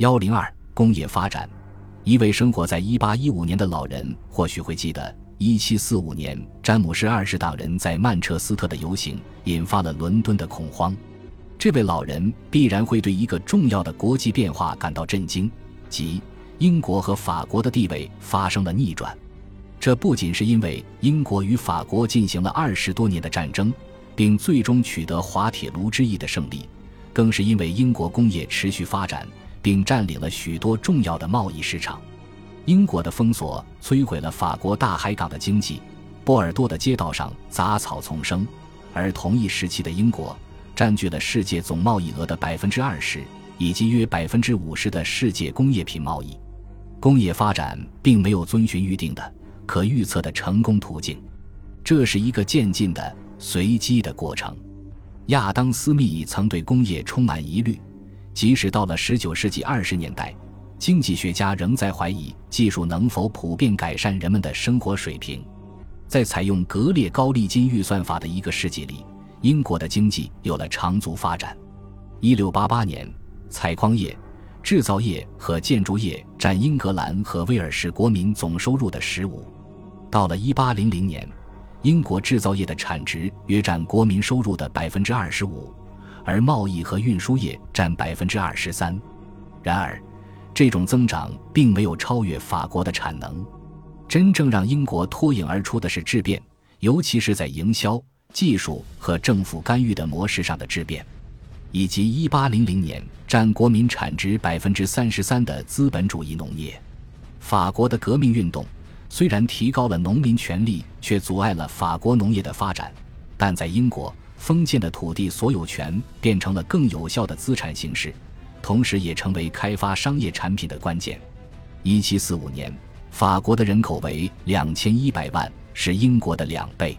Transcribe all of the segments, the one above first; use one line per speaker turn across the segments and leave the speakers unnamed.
幺零二工业发展。一位生活在一八一五年的老人或许会记得，一七四五年詹姆士二世党人在曼彻斯特的游行引发了伦敦的恐慌。这位老人必然会对一个重要的国际变化感到震惊，即英国和法国的地位发生了逆转。这不仅是因为英国与法国进行了二十多年的战争，并最终取得滑铁卢之役的胜利，更是因为英国工业持续发展。并占领了许多重要的贸易市场。英国的封锁摧毁了法国大海港的经济，波尔多的街道上杂草丛生。而同一时期的英国占据了世界总贸易额的百分之二十，以及约百分之五十的世界工业品贸易。工业发展并没有遵循预定的、可预测的成功途径，这是一个渐进的、随机的过程。亚当·斯密曾对工业充满疑虑。即使到了19世纪20年代，经济学家仍在怀疑技术能否普遍改善人们的生活水平。在采用格列高利金预算法的一个世纪里，英国的经济有了长足发展。1688年，采矿业、制造业和建筑业占英格兰和威尔士国民总收入的15。到了1800年，英国制造业的产值约占国民收入的25%。而贸易和运输业占百分之二十三，然而，这种增长并没有超越法国的产能。真正让英国脱颖而出的是质变，尤其是在营销、技术和政府干预的模式上的质变，以及一八零零年占国民产值百分之三十三的资本主义农业。法国的革命运动虽然提高了农民权利，却阻碍了法国农业的发展，但在英国。封建的土地所有权变成了更有效的资产形式，同时也成为开发商业产品的关键。一七四五年，法国的人口为两千一百万，是英国的两倍。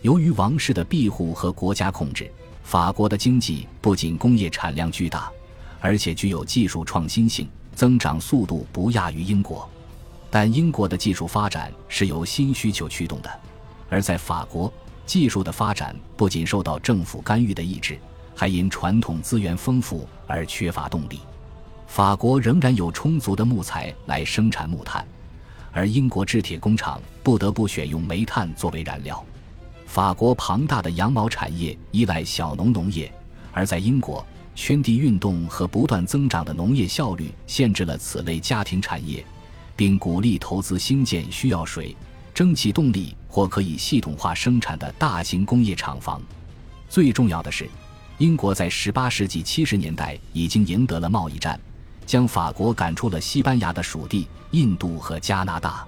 由于王室的庇护和国家控制，法国的经济不仅工业产量巨大，而且具有技术创新性，增长速度不亚于英国。但英国的技术发展是由新需求驱动的，而在法国。技术的发展不仅受到政府干预的抑制，还因传统资源丰富而缺乏动力。法国仍然有充足的木材来生产木炭，而英国制铁工厂不得不选用煤炭作为燃料。法国庞大的羊毛产业依赖小农农业，而在英国，圈地运动和不断增长的农业效率限制了此类家庭产业，并鼓励投资兴建需要水。蒸汽动力或可以系统化生产的大型工业厂房。最重要的是，英国在18世纪70年代已经赢得了贸易战，将法国赶出了西班牙的属地印度和加拿大。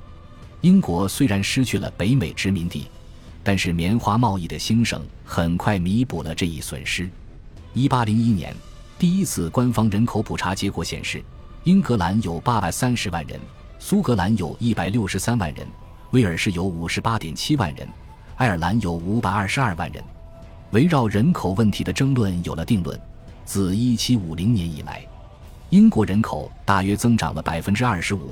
英国虽然失去了北美殖民地，但是棉花贸易的兴盛很快弥补了这一损失。1801年，第一次官方人口普查结果显示，英格兰有830万人，苏格兰有163万人。威尔士有五十八点七万人，爱尔兰有五百二十二万人。围绕人口问题的争论有了定论。自一七五零年以来，英国人口大约增长了百分之二十五，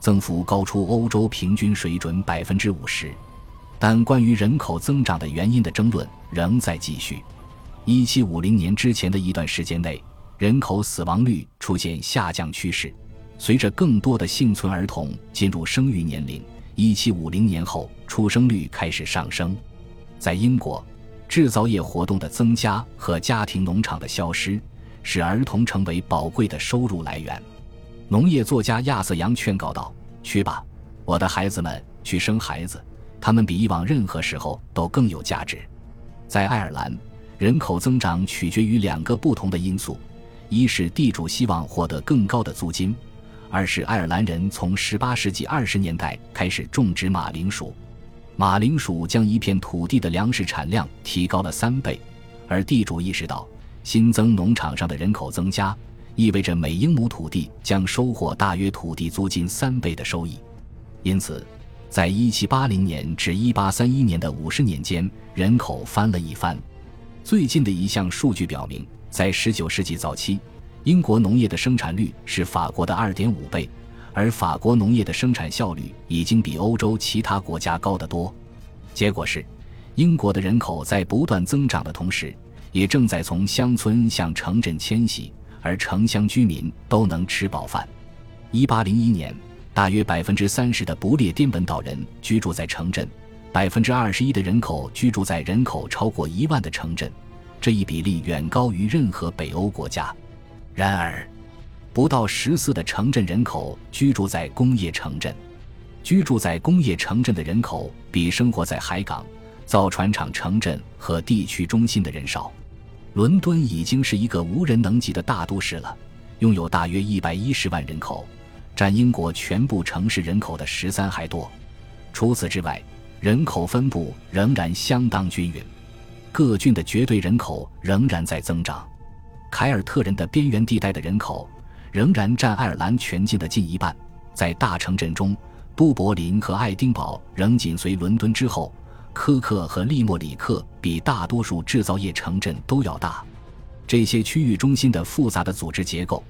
增幅高出欧洲平均水准百分之五十。但关于人口增长的原因的争论仍在继续。一七五零年之前的一段时间内，人口死亡率出现下降趋势，随着更多的幸存儿童进入生育年龄。一七五零年后，出生率开始上升。在英国，制造业活动的增加和家庭农场的消失，使儿童成为宝贵的收入来源。农业作家亚瑟杨劝告道：“去吧，我的孩子们，去生孩子，他们比以往任何时候都更有价值。”在爱尔兰，人口增长取决于两个不同的因素：一是地主希望获得更高的租金。二是爱尔兰人从18世纪20年代开始种植马铃薯，马铃薯将一片土地的粮食产量提高了三倍，而地主意识到新增农场上的人口增加意味着每英亩土地将收获大约土地租金三倍的收益，因此，在1780年至1831年的五十年间，人口翻了一番。最近的一项数据表明，在19世纪早期。英国农业的生产率是法国的二点五倍，而法国农业的生产效率已经比欧洲其他国家高得多。结果是，英国的人口在不断增长的同时，也正在从乡村向城镇迁徙，而城乡居民都能吃饱饭。一八零一年，大约百分之三十的不列颠本岛人居住在城镇，百分之二十一的人口居住在人口超过一万的城镇，这一比例远高于任何北欧国家。然而，不到十四的城镇人口居住在工业城镇，居住在工业城镇的人口比生活在海港、造船厂城镇和地区中心的人少。伦敦已经是一个无人能及的大都市了，拥有大约一百一十万人口，占英国全部城市人口的十三还多。除此之外，人口分布仍然相当均匀，各郡的绝对人口仍然在增长。凯尔特人的边缘地带的人口。仍然占爱尔兰全境的近一半。在大城镇中，都柏林和爱丁堡仍紧随伦敦之后。科克和利莫里克比大多数制造业城镇都要大。这些区域中心的复杂的组织结构，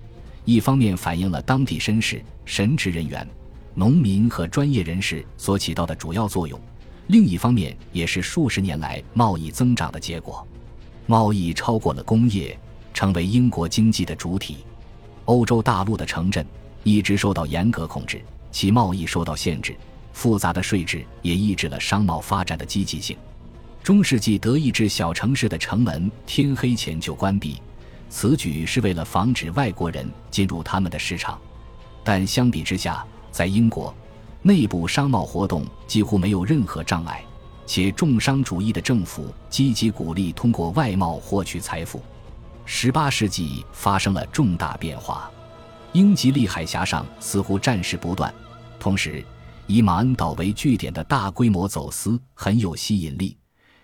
一方面反映了当地绅士、神职人员、农民和专业人士所起到的主要作用；另一方面，也是数十年来贸易增长的结果。贸易超过了工业，成为英国经济的主体。欧洲大陆的城镇一直受到严格控制，其贸易受到限制，复杂的税制也抑制了商贸发展的积极性。中世纪德意志小城市的城门天黑前就关闭，此举是为了防止外国人进入他们的市场。但相比之下，在英国，内部商贸活动几乎没有任何障碍，且重商主义的政府积极鼓励通过外贸获取财富。十八世纪发生了重大变化，英吉利海峡上似乎战事不断，同时以马恩岛为据点的大规模走私很有吸引力，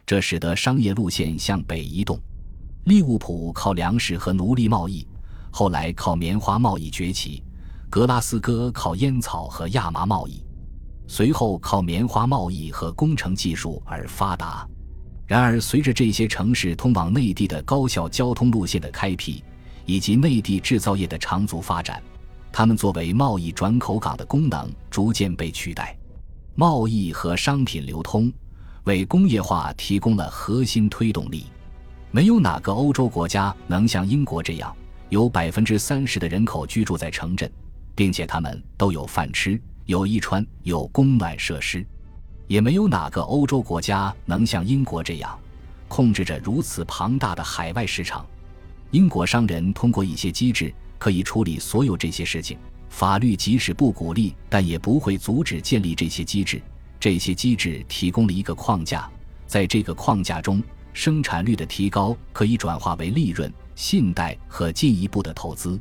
这使得商业路线向北移动。利物浦靠粮食和奴隶贸易，后来靠棉花贸易崛起；格拉斯哥靠烟草和亚麻贸易，随后靠棉花贸易和工程技术而发达。然而，随着这些城市通往内地的高效交通路线的开辟，以及内地制造业的长足发展，它们作为贸易转口港的功能逐渐被取代。贸易和商品流通为工业化提供了核心推动力。没有哪个欧洲国家能像英国这样，有百分之三十的人口居住在城镇，并且他们都有饭吃、有衣穿、有供暖设施。也没有哪个欧洲国家能像英国这样，控制着如此庞大的海外市场。英国商人通过一些机制可以处理所有这些事情。法律即使不鼓励，但也不会阻止建立这些机制。这些机制提供了一个框架，在这个框架中，生产率的提高可以转化为利润、信贷和进一步的投资。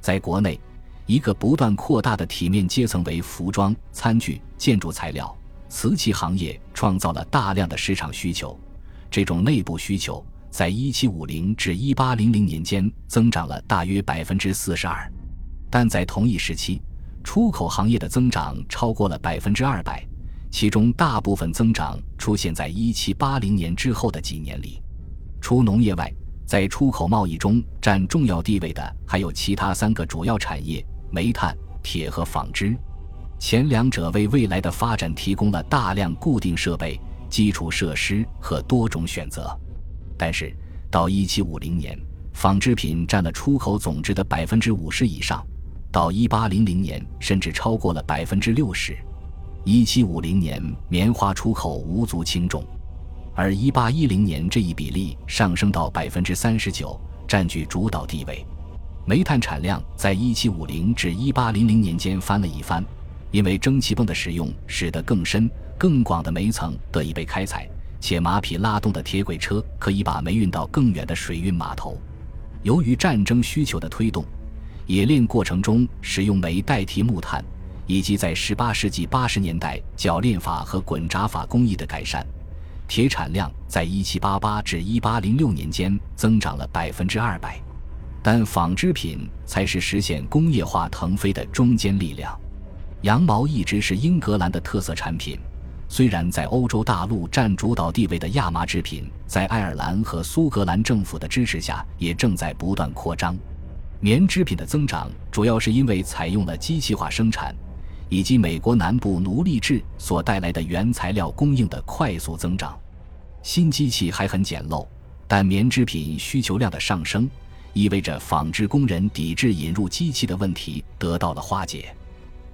在国内，一个不断扩大的体面阶层为服装、餐具、建筑材料。瓷器行业创造了大量的市场需求，这种内部需求在1750至1800年间增长了大约百分之四十二，但在同一时期，出口行业的增长超过了百分之二百，其中大部分增长出现在1780年之后的几年里。除农业外，在出口贸易中占重要地位的还有其他三个主要产业：煤炭、铁和纺织。前两者为未来的发展提供了大量固定设备、基础设施和多种选择，但是到1750年，纺织品占了出口总值的百分之五十以上，到1800年甚至超过了百分之六十。1750年，棉花出口无足轻重，而1810年这一比例上升到百分之三十九，占据主导地位。煤炭产量在1750至1800年间翻了一番。因为蒸汽泵的使用，使得更深、更广的煤层得以被开采，且马匹拉动的铁轨车可以把煤运到更远的水运码头。由于战争需求的推动，冶炼过程中使用煤代替木炭，以及在18世纪80年代铰炼法和滚轧法工艺的改善，铁产量在1788至1806年间增长了百分之二百。但纺织品才是实现工业化腾飞的中坚力量。羊毛一直是英格兰的特色产品，虽然在欧洲大陆占主导地位的亚麻制品，在爱尔兰和苏格兰政府的支持下也正在不断扩张。棉织品的增长主要是因为采用了机器化生产，以及美国南部奴隶制所带来的原材料供应的快速增长。新机器还很简陋，但棉织品需求量的上升，意味着纺织工人抵制引入机器的问题得到了化解。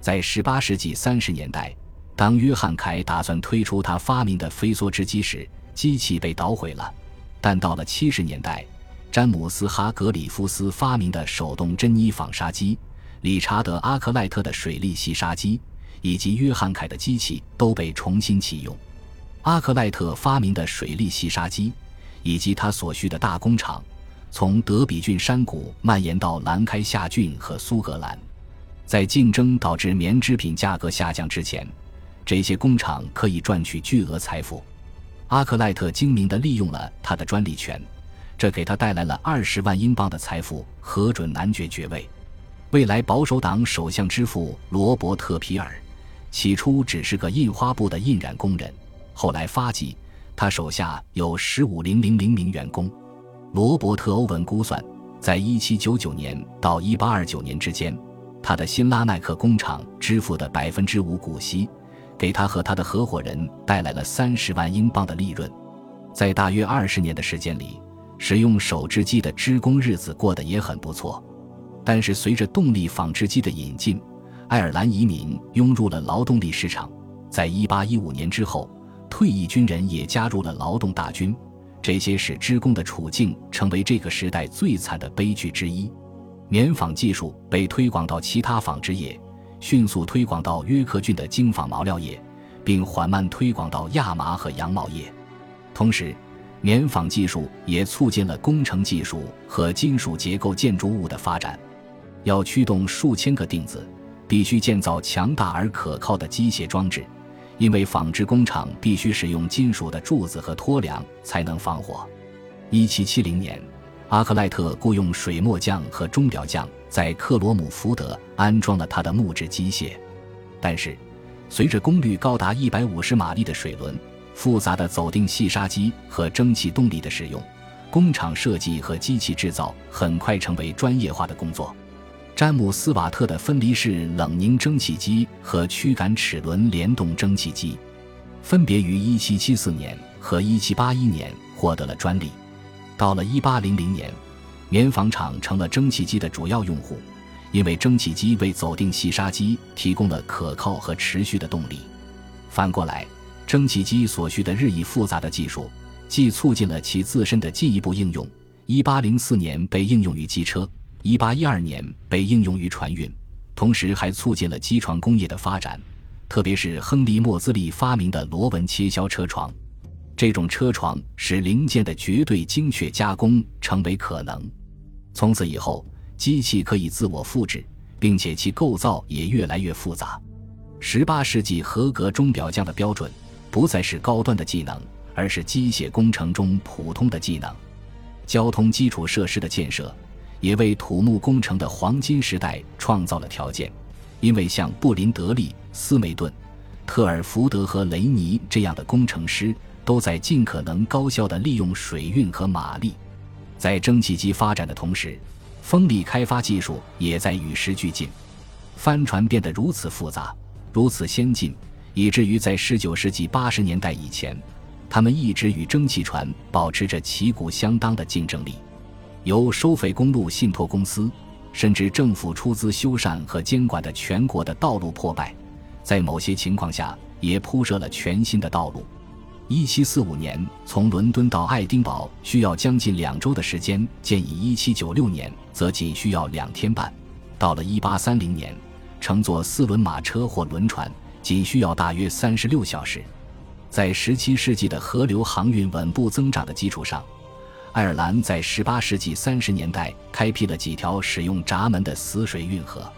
在18世纪30年代，当约翰·凯打算推出他发明的飞梭织机时，机器被捣毁了。但到了70年代，詹姆斯·哈格里夫斯发明的手动珍妮纺纱机、理查德·阿克莱特的水力细纱机以及约翰·凯的机器都被重新启用。阿克莱特发明的水力细纱机以及他所需的大工厂，从德比郡山谷蔓延到兰开夏郡和苏格兰。在竞争导致棉织品价格下降之前，这些工厂可以赚取巨额财富。阿克莱特精明地利用了他的专利权，这给他带来了二十万英镑的财富，核准男爵爵位。未来保守党首相之父罗伯特·皮尔，起初只是个印花布的印染工人，后来发迹，他手下有十五零零零名员工。罗伯特·欧文估算，在一七九九年到一八二九年之间。他的新拉奈克工厂支付的百分之五股息，给他和他的合伙人带来了三十万英镑的利润。在大约二十年的时间里，使用手织机的织工日子过得也很不错。但是，随着动力纺织机的引进，爱尔兰移民涌入了劳动力市场。在一八一五年之后，退役军人也加入了劳动大军，这些使织工的处境成为这个时代最惨的悲剧之一。棉纺技术被推广到其他纺织业，迅速推广到约克郡的精纺毛料业，并缓慢推广到亚麻和羊毛业。同时，棉纺技术也促进了工程技术和金属结构建筑物的发展。要驱动数千个钉子，必须建造强大而可靠的机械装置，因为纺织工厂必须使用金属的柱子和托梁才能防火。一七七零年。阿克莱特雇佣水墨匠和钟表匠在克罗姆福德安装了他的木质机械，但是，随着功率高达一百五十马力的水轮、复杂的走钉细纱机和蒸汽动力的使用，工厂设计和机器制造很快成为专业化的工作。詹姆斯瓦特的分离式冷凝蒸汽机和驱赶齿轮联动蒸汽机，分别于一七七四年和一七八一年获得了专利。到了1800年，棉纺厂成了蒸汽机的主要用户，因为蒸汽机为走定细纱机提供了可靠和持续的动力。反过来，蒸汽机所需的日益复杂的技术，既促进了其自身的进一步应用，1804年被应用于机车，1812年被应用于船运，同时还促进了机床工业的发展，特别是亨利·莫兹利发明的螺纹切削车床。这种车床使零件的绝对精确加工成为可能。从此以后，机器可以自我复制，并且其构造也越来越复杂。十八世纪合格钟表匠的标准不再是高端的技能，而是机械工程中普通的技能。交通基础设施的建设也为土木工程的黄金时代创造了条件，因为像布林德利、斯梅顿、特尔福德和雷尼这样的工程师。都在尽可能高效地利用水运和马力，在蒸汽机发展的同时，风力开发技术也在与时俱进。帆船变得如此复杂、如此先进，以至于在19世纪80年代以前，它们一直与蒸汽船保持着旗鼓相当的竞争力。由收费公路信托公司，甚至政府出资修缮和监管的全国的道路破败，在某些情况下也铺设了全新的道路。一七四五年从伦敦到爱丁堡需要将近两周的时间，建议一七九六年则仅需要两天半。到了一八三零年，乘坐四轮马车或轮船仅需要大约三十六小时。在十七世纪的河流航运稳步增长的基础上，爱尔兰在十八世纪三十年代开辟了几条使用闸门的死水运河，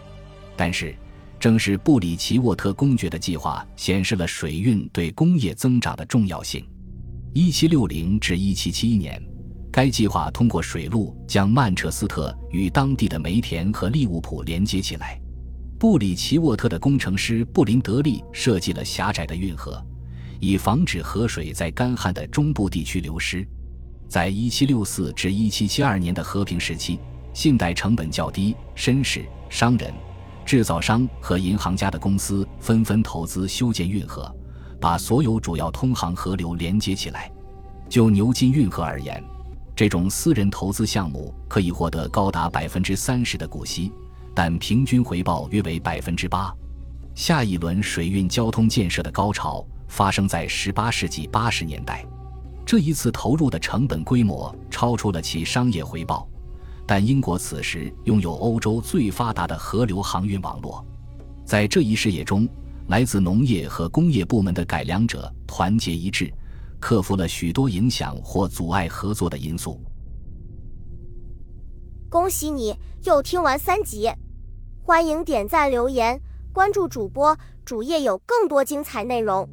但是。正是布里奇沃特公爵的计划显示了水运对工业增长的重要性。1760至1771年，该计划通过水路将曼彻斯特与当地的梅田和利物浦连接起来。布里奇沃特的工程师布林德利设计了狭窄的运河，以防止河水在干旱的中部地区流失。在1764至1772年的和平时期，信贷成本较低，绅士、商人。制造商和银行家的公司纷纷投资修建运河，把所有主要通航河流连接起来。就牛津运河而言，这种私人投资项目可以获得高达百分之三十的股息，但平均回报约为百分之八。下一轮水运交通建设的高潮发生在十八世纪八十年代，这一次投入的成本规模超出了其商业回报。但英国此时拥有欧洲最发达的河流航运网络，在这一事业中，来自农业和工业部门的改良者团结一致，克服了许多影响或阻碍合作的因素。
恭喜你又听完三集，欢迎点赞、留言、关注主播，主页有更多精彩内容。